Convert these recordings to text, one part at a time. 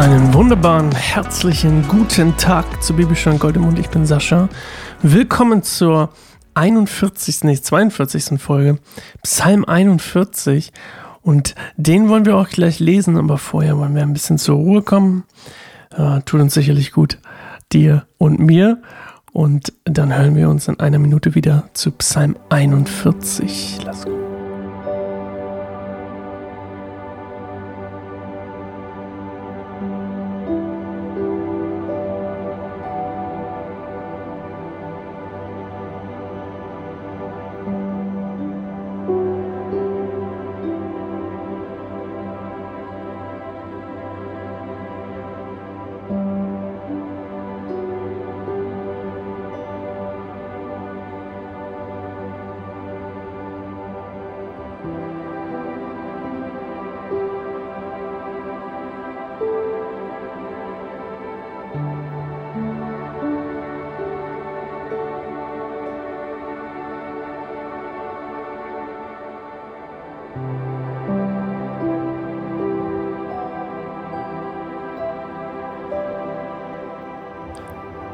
Einen wunderbaren, herzlichen guten Tag zu Bibelstunde Goldemund. Ich bin Sascha. Willkommen zur 41., nicht 42. Folge, Psalm 41. Und den wollen wir auch gleich lesen, aber vorher wollen wir ein bisschen zur Ruhe kommen. Äh, tut uns sicherlich gut, dir und mir. Und dann hören wir uns in einer Minute wieder zu Psalm 41. Lass gut.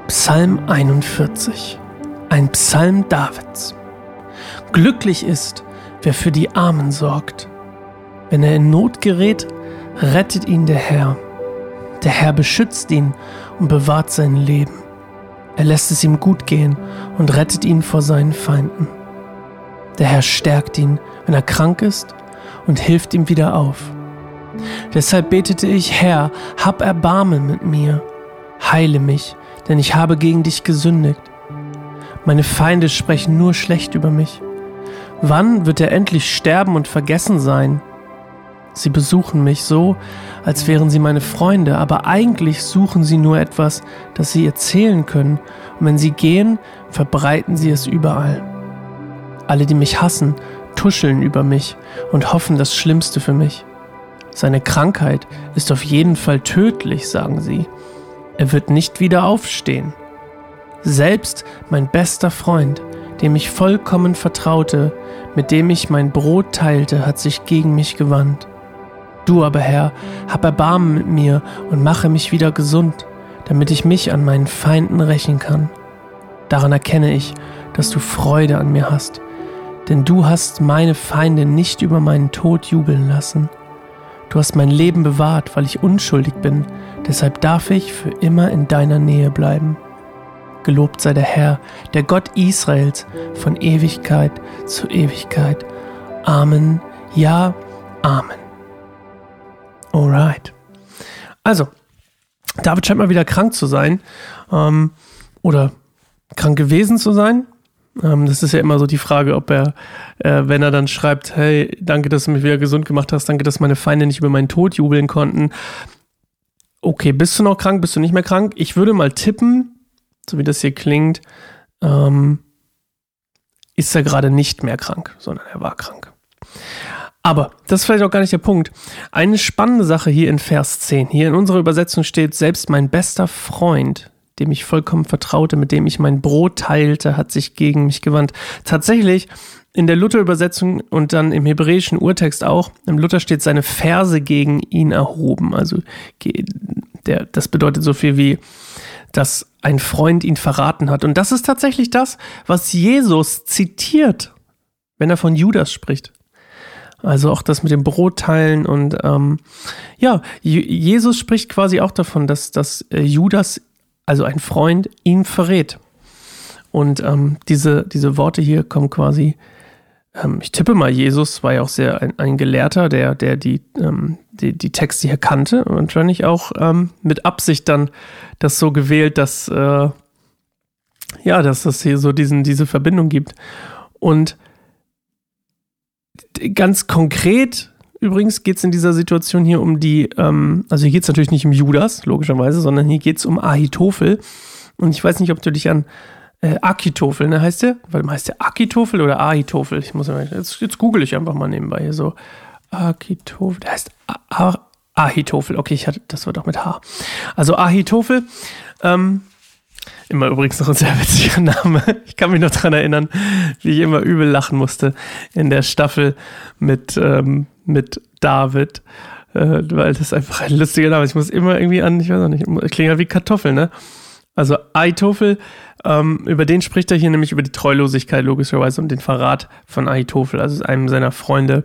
Psalm 41, ein Psalm Davids. Glücklich ist, wer für die Armen sorgt. Wenn er in Not gerät, rettet ihn der Herr. Der Herr beschützt ihn und bewahrt sein Leben. Er lässt es ihm gut gehen und rettet ihn vor seinen Feinden. Der Herr stärkt ihn, wenn er krank ist, und hilft ihm wieder auf. Deshalb betete ich, Herr, hab Erbarmen mit mir, heile mich, denn ich habe gegen dich gesündigt. Meine Feinde sprechen nur schlecht über mich. Wann wird er endlich sterben und vergessen sein? Sie besuchen mich so, als wären sie meine Freunde, aber eigentlich suchen sie nur etwas, das sie erzählen können, und wenn sie gehen, verbreiten sie es überall. Alle, die mich hassen, tuscheln über mich und hoffen das Schlimmste für mich. Seine Krankheit ist auf jeden Fall tödlich, sagen sie. Er wird nicht wieder aufstehen. Selbst mein bester Freund, dem ich vollkommen vertraute, mit dem ich mein Brot teilte, hat sich gegen mich gewandt. Du aber, Herr, hab Erbarmen mit mir und mache mich wieder gesund, damit ich mich an meinen Feinden rächen kann. Daran erkenne ich, dass du Freude an mir hast, denn du hast meine Feinde nicht über meinen Tod jubeln lassen. Du hast mein Leben bewahrt, weil ich unschuldig bin, deshalb darf ich für immer in deiner Nähe bleiben. Gelobt sei der Herr, der Gott Israels, von Ewigkeit zu Ewigkeit. Amen. Ja, Amen. Alright. Also, David scheint mal wieder krank zu sein ähm, oder krank gewesen zu sein. Ähm, das ist ja immer so die Frage, ob er, äh, wenn er dann schreibt, hey, danke, dass du mich wieder gesund gemacht hast, danke, dass meine Feinde nicht über meinen Tod jubeln konnten. Okay, bist du noch krank, bist du nicht mehr krank? Ich würde mal tippen, so wie das hier klingt, ähm, ist er gerade nicht mehr krank, sondern er war krank. Aber das ist vielleicht auch gar nicht der Punkt. Eine spannende Sache hier in Vers 10. Hier in unserer Übersetzung steht, selbst mein bester Freund, dem ich vollkommen vertraute, mit dem ich mein Brot teilte, hat sich gegen mich gewandt. Tatsächlich in der Luther-Übersetzung und dann im hebräischen Urtext auch, im Luther steht seine Verse gegen ihn erhoben. Also der, das bedeutet so viel wie, dass ein Freund ihn verraten hat. Und das ist tatsächlich das, was Jesus zitiert, wenn er von Judas spricht. Also auch das mit dem Brot teilen und ähm, ja, Jesus spricht quasi auch davon, dass, dass äh, Judas also ein Freund, ihn verrät. Und ähm, diese, diese Worte hier kommen quasi, ähm, ich tippe mal, Jesus war ja auch sehr ein, ein Gelehrter, der, der die, ähm, die, die Texte hier kannte und wahrscheinlich auch ähm, mit Absicht dann das so gewählt, dass, äh, ja, dass es hier so diesen, diese Verbindung gibt. Und ganz konkret Übrigens geht es in dieser Situation hier um die, ähm, also hier geht es natürlich nicht um Judas, logischerweise, sondern hier geht es um Ahitophel. Und ich weiß nicht, ob du dich an äh, Akitophel, ne, heißt der? Warte mal, heißt der Akitophel oder Ahitophel? Ich muss mal, jetzt, jetzt google ich einfach mal nebenbei hier so. Akitophel, der heißt Ahitophel. Okay, ich hatte, das wird auch mit H. Also Ahitophel, ähm, Immer übrigens noch ein sehr witziger Name. Ich kann mich noch daran erinnern, wie ich immer übel lachen musste in der Staffel mit, ähm, mit David. äh, weil das einfach ein lustiger Name ist. Ich muss immer irgendwie an, ich weiß auch nicht, klingt ja wie Kartoffel, ne? Also Aitofel, ähm, über den spricht er hier nämlich über die Treulosigkeit logischerweise und den Verrat von Aitofel, also einem seiner Freunde.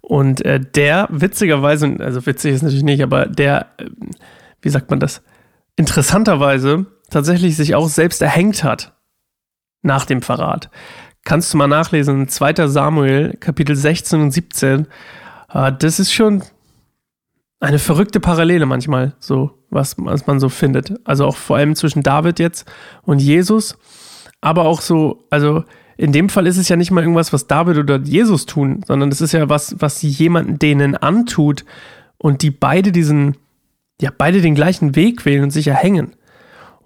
Und äh, der witzigerweise, also witzig ist natürlich nicht, aber der, äh, wie sagt man das, interessanterweise tatsächlich sich auch selbst erhängt hat nach dem Verrat. Kannst du mal nachlesen, 2. Samuel, Kapitel 16 und 17. Äh, das ist schon eine verrückte Parallele manchmal, so, was, was man so findet. Also auch vor allem zwischen David jetzt und Jesus. Aber auch so, also in dem Fall ist es ja nicht mal irgendwas, was David oder Jesus tun, sondern es ist ja was, was jemanden denen antut und die beide diesen, ja, beide den gleichen Weg wählen und sich erhängen.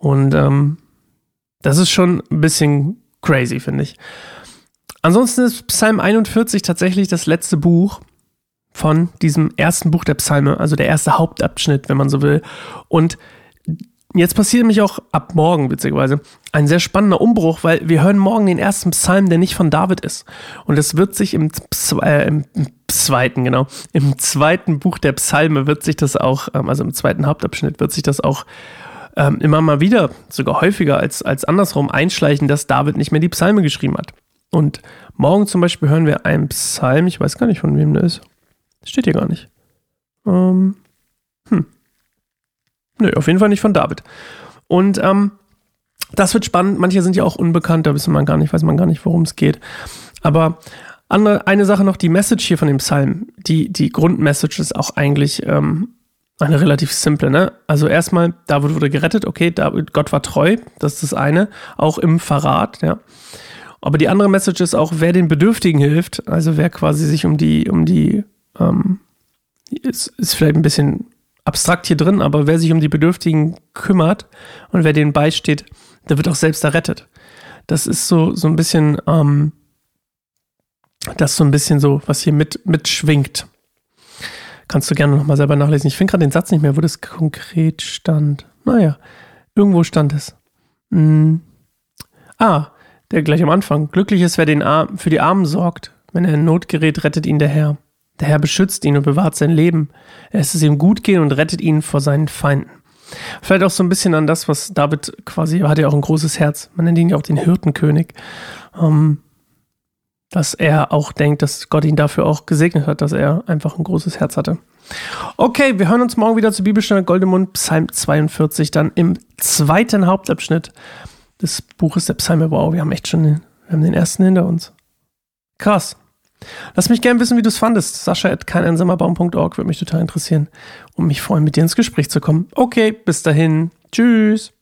Und ähm, das ist schon ein bisschen crazy, finde ich. Ansonsten ist Psalm 41 tatsächlich das letzte Buch von diesem ersten Buch der Psalme, also der erste Hauptabschnitt, wenn man so will. Und jetzt passiert nämlich auch ab morgen, witzigerweise, ein sehr spannender Umbruch, weil wir hören morgen den ersten Psalm, der nicht von David ist. Und es wird sich im, äh, im zweiten, genau, im zweiten Buch der Psalme wird sich das auch, ähm, also im zweiten Hauptabschnitt wird sich das auch ähm, immer mal wieder, sogar häufiger als, als andersrum einschleichen, dass David nicht mehr die Psalme geschrieben hat. Und morgen zum Beispiel hören wir einen Psalm, ich weiß gar nicht, von wem der ist. Steht hier gar nicht. Ähm, hm. Nö, auf jeden Fall nicht von David. Und ähm, das wird spannend. Manche sind ja auch unbekannt, da wissen man gar nicht, weiß man gar nicht, worum es geht. Aber andere, eine Sache noch, die Message hier von dem Psalm, die, die Grundmessage ist auch eigentlich ähm, eine relativ simple, ne? Also erstmal, David wurde gerettet, okay, David, Gott war treu, das ist das eine, auch im Verrat, ja. Aber die andere Message ist auch, wer den Bedürftigen hilft, also wer quasi sich um die, um die, ähm, ist, ist vielleicht ein bisschen abstrakt hier drin, aber wer sich um die Bedürftigen kümmert und wer denen beisteht, der wird auch selbst errettet. Das ist so, so ein bisschen, ähm, das so ein bisschen so, was hier mit, mitschwingt. Kannst du gerne nochmal selber nachlesen. Ich finde gerade den Satz nicht mehr, wo das konkret stand. Naja, irgendwo stand es. Hm. Ah, der gleich am Anfang. Glücklich ist, wer den Arm, für die Armen sorgt. Wenn er in Not gerät, rettet ihn der Herr. Der Herr beschützt ihn und bewahrt sein Leben. Er lässt es ihm gut gehen und rettet ihn vor seinen Feinden. Vielleicht auch so ein bisschen an das, was David quasi, er hat ja auch ein großes Herz. Man nennt ihn ja auch den Hirtenkönig. Ähm, dass er auch denkt, dass Gott ihn dafür auch gesegnet hat, dass er einfach ein großes Herz hatte. Okay, wir hören uns morgen wieder zu Bibelstunde Goldemund, Psalm 42, dann im zweiten Hauptabschnitt des Buches der Psalme. Wow, wir haben echt schon den, wir haben den ersten hinter uns. Krass. Lass mich gerne wissen, wie du es fandest. Sascha at keineinsamerbaum.org würde mich total interessieren und mich freuen, mit dir ins Gespräch zu kommen. Okay, bis dahin. Tschüss.